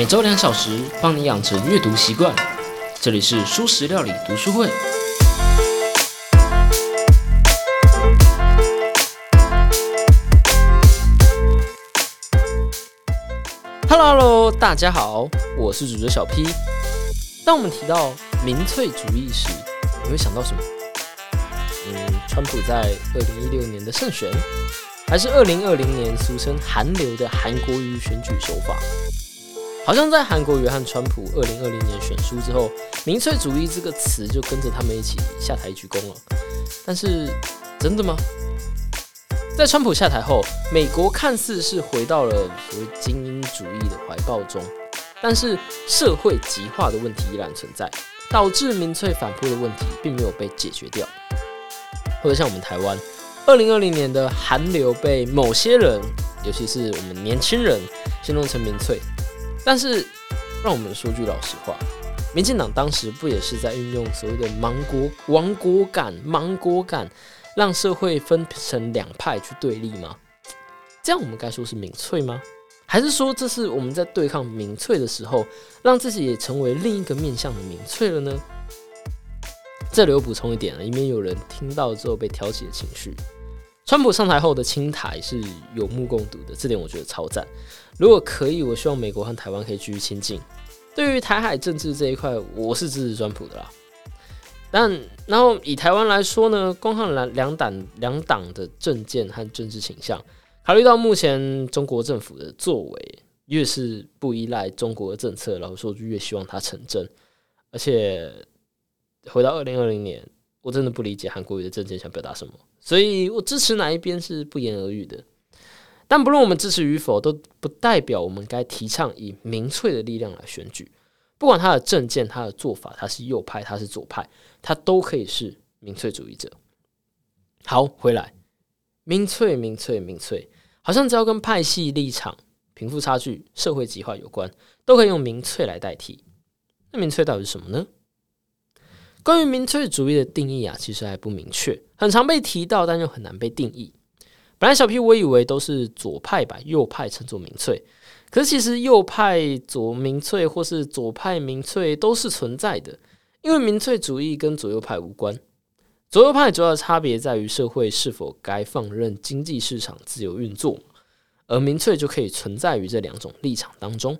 每周两小时，帮你养成阅读习惯。这里是舒食料理读书会。Hello，Hello，大家好，我是主角小 P。当我们提到民粹主义时，你会想到什么？嗯，川普在二零一六年的胜选，还是二零二零年俗称韩流的韩国瑜选举手法？好像在韩国约翰川普二零二零年选输之后，民粹主义这个词就跟着他们一起下台鞠躬了。但是，真的吗？在川普下台后，美国看似是回到了所谓精英主义的怀抱中，但是社会极化的问题依然存在，导致民粹反扑的问题并没有被解决掉。或者像我们台湾，二零二零年的韩流被某些人，尤其是我们年轻人，形容成民粹。但是，让我们说句老实话，民进党当时不也是在运用所谓的“芒果亡国感”、“芒果感”，让社会分成两派去对立吗？这样我们该说是民粹吗？还是说这是我们在对抗民粹的时候，让自己也成为另一个面向的民粹了呢？这里我补充一点了，以免有人听到之后被挑起的情绪。川普上台后的青台是有目共睹的，这点我觉得超赞。如果可以，我希望美国和台湾可以继续亲近。对于台海政治这一块，我是支持川普的啦。但然后以台湾来说呢，光看两两党两党的政见和政治倾向，考虑到目前中国政府的作为，越是不依赖中国的政策，然后说就越希望它成真。而且回到二零二零年，我真的不理解韩国瑜的政见想表达什么。所以我支持哪一边是不言而喻的，但不论我们支持与否，都不代表我们该提倡以民粹的力量来选举。不管他的政见、他的做法，他是右派，他是左派，他都可以是民粹主义者。好，回来，民粹、民粹、民粹，好像只要跟派系立场、贫富差距、社会极化有关，都可以用民粹来代替。那民粹到底是什么呢？关于民粹主义的定义啊，其实还不明确，很常被提到，但又很难被定义。本来小 P 我以为都是左派把右派称作民粹，可是其实右派左民粹或是左派民粹都是存在的，因为民粹主义跟左右派无关。左右派主要的差别在于社会是否该放任经济市场自由运作，而民粹就可以存在于这两种立场当中。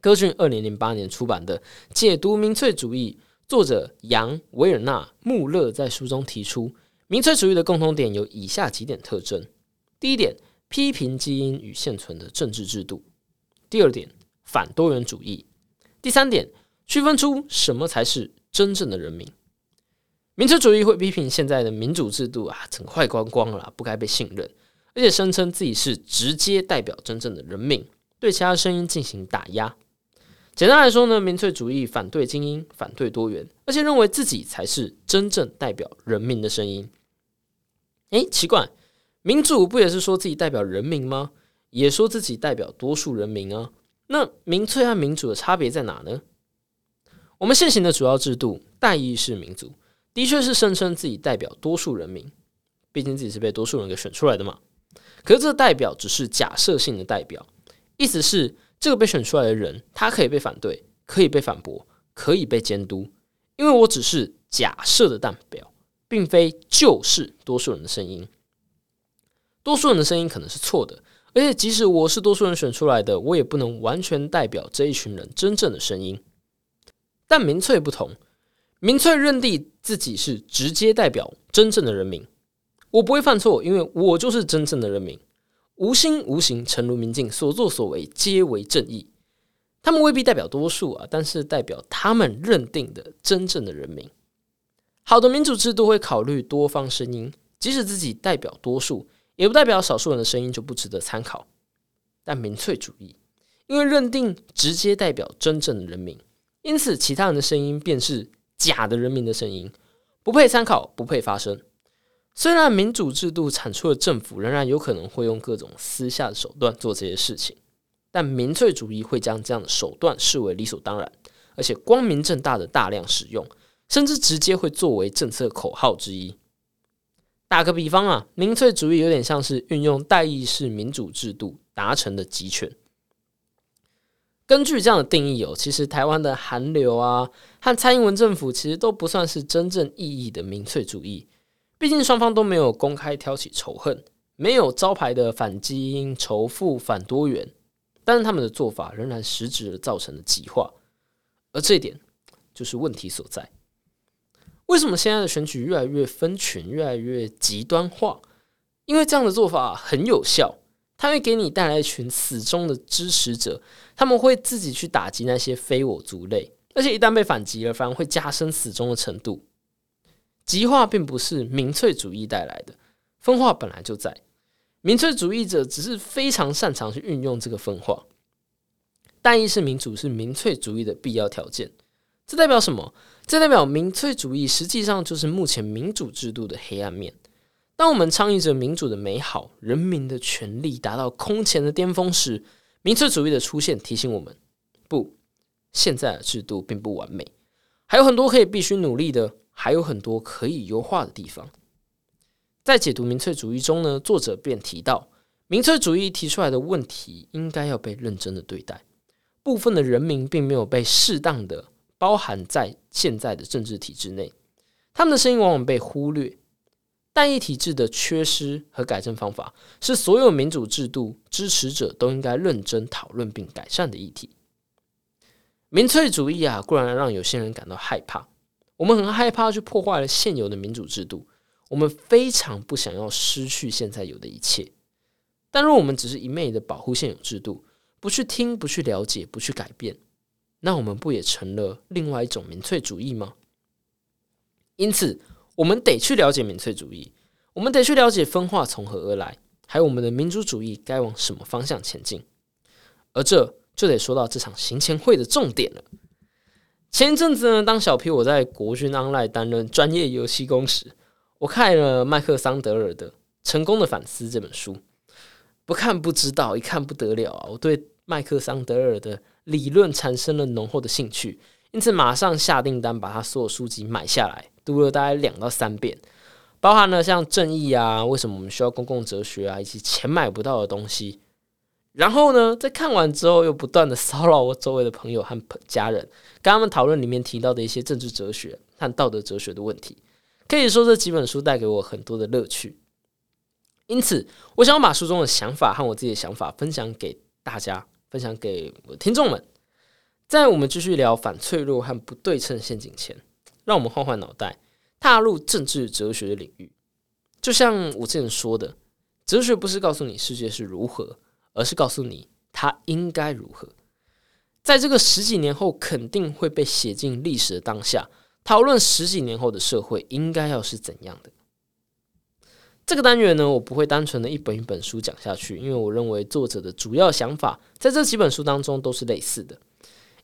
歌俊二零零八年出版的《解读民粹主义》。作者杨维尔纳穆勒在书中提出，民粹主义的共同点有以下几点特征：第一点，批评基因与现存的政治制度；第二点，反多元主义；第三点，区分出什么才是真正的人民。民粹主义会批评现在的民主制度啊，整坏光光了，不该被信任，而且声称自己是直接代表真正的人民，对其他声音进行打压。简单来说呢，民粹主义反对精英，反对多元，而且认为自己才是真正代表人民的声音。诶，奇怪，民主不也是说自己代表人民吗？也说自己代表多数人民啊？那民粹和民主的差别在哪呢？我们现行的主要制度代议式民主，的确是声称自己代表多数人民，毕竟自己是被多数人给选出来的嘛。可是这代表只是假设性的代表，意思是。这个被选出来的人，他可以被反对，可以被反驳，可以被监督，因为我只是假设的代表，并非就是多数人的声音。多数人的声音可能是错的，而且即使我是多数人选出来的，我也不能完全代表这一群人真正的声音。但民粹不同，民粹认定自己是直接代表真正的人民，我不会犯错，因为我就是真正的人民。无心无形，诚如明镜，所作所为皆为正义。他们未必代表多数啊，但是代表他们认定的真正的人民。好的民主制度会考虑多方声音，即使自己代表多数，也不代表少数人的声音就不值得参考。但民粹主义因为认定直接代表真正的人民，因此其他人的声音便是假的人民的声音，不配参考，不配发声。虽然民主制度产出的政府仍然有可能会用各种私下的手段做这些事情，但民粹主义会将这样的手段视为理所当然，而且光明正大的大量使用，甚至直接会作为政策口号之一。打个比方啊，民粹主义有点像是运用代议式民主制度达成的集权。根据这样的定义哦，其实台湾的韩流啊和蔡英文政府其实都不算是真正意义的民粹主义，毕竟双方都没有公开挑起仇恨，没有招牌的反基因、仇富、反多元，但是他们的做法仍然实质的造成了极化，而这一点就是问题所在。为什么现在的选举越来越分群、越来越极端化？因为这样的做法很有效，它会给你带来一群死忠的支持者，他们会自己去打击那些非我族类，而且一旦被反击了，反而会加深死忠的程度。极化并不是民粹主义带来的，分化本来就在。民粹主义者只是非常擅长去运用这个分化。单一式民主是民粹主义的必要条件，这代表什么？这代表民粹主义实际上就是目前民主制度的黑暗面。当我们倡议着民主的美好、人民的权利达到空前的巅峰时，民粹主义的出现提醒我们：不，现在的制度并不完美，还有很多可以必须努力的，还有很多可以优化的地方。在解读民粹主义中呢，作者便提到，民粹主义提出来的问题应该要被认真的对待。部分的人民并没有被适当的。包含在现在的政治体制内，他们的声音往往被忽略。单一体制的缺失和改正方法，是所有民主制度支持者都应该认真讨论并改善的议题。民粹主义啊，固然让有些人感到害怕，我们很害怕去破坏了现有的民主制度，我们非常不想要失去现在有的一切。但若我们只是一昧的保护现有制度，不去听，不去了解，不去改变。那我们不也成了另外一种民粹主义吗？因此，我们得去了解民粹主义，我们得去了解分化从何而来，还有我们的民主主义该往什么方向前进。而这就得说到这场行前会的重点了。前一阵子呢，当小 P 我在国军 online 担任专业游戏工时，我看了麦克桑德尔的《成功的反思》这本书，不看不知道，一看不得了啊！我对麦克桑德尔的理论产生了浓厚的兴趣，因此马上下订单把他所有书籍买下来，读了大概两到三遍，包含了像正义啊，为什么我们需要公共哲学啊，以及钱买不到的东西。然后呢，在看完之后，又不断的骚扰我周围的朋友和家人，跟他们讨论里面提到的一些政治哲学和道德哲学的问题。可以说这几本书带给我很多的乐趣。因此，我想把书中的想法和我自己的想法分享给大家。分享给我听众们，在我们继续聊反脆弱和不对称陷阱前，让我们换换脑袋，踏入政治哲学的领域。就像我之前说的，哲学不是告诉你世界是如何，而是告诉你它应该如何。在这个十几年后肯定会被写进历史的当下，讨论十几年后的社会应该要是怎样的。这个单元呢，我不会单纯的一本一本书讲下去，因为我认为作者的主要想法在这几本书当中都是类似的，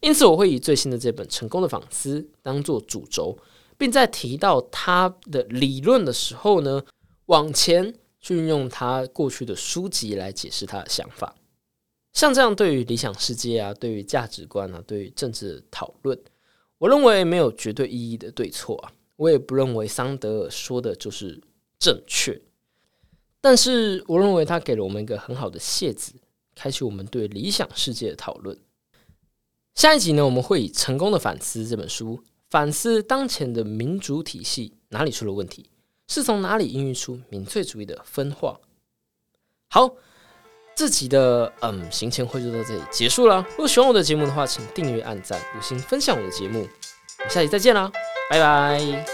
因此我会以最新的这本《成功的反思》当做主轴，并在提到他的理论的时候呢，往前去运用他过去的书籍来解释他的想法。像这样对于理想世界啊，对于价值观啊，对于政治的讨论，我认为没有绝对意义的对错啊，我也不认为桑德尔说的就是正确。但是，我认为他给了我们一个很好的谢子，开启我们对理想世界的讨论。下一集呢，我们会以《成功的反思》这本书反思当前的民主体系哪里出了问题，是从哪里孕育出民粹主义的分化。好，这集的嗯行前会就到这里结束了。如果喜欢我的节目的话，请订阅、按赞、五星分享我的节目。我们下期再见啦，拜拜。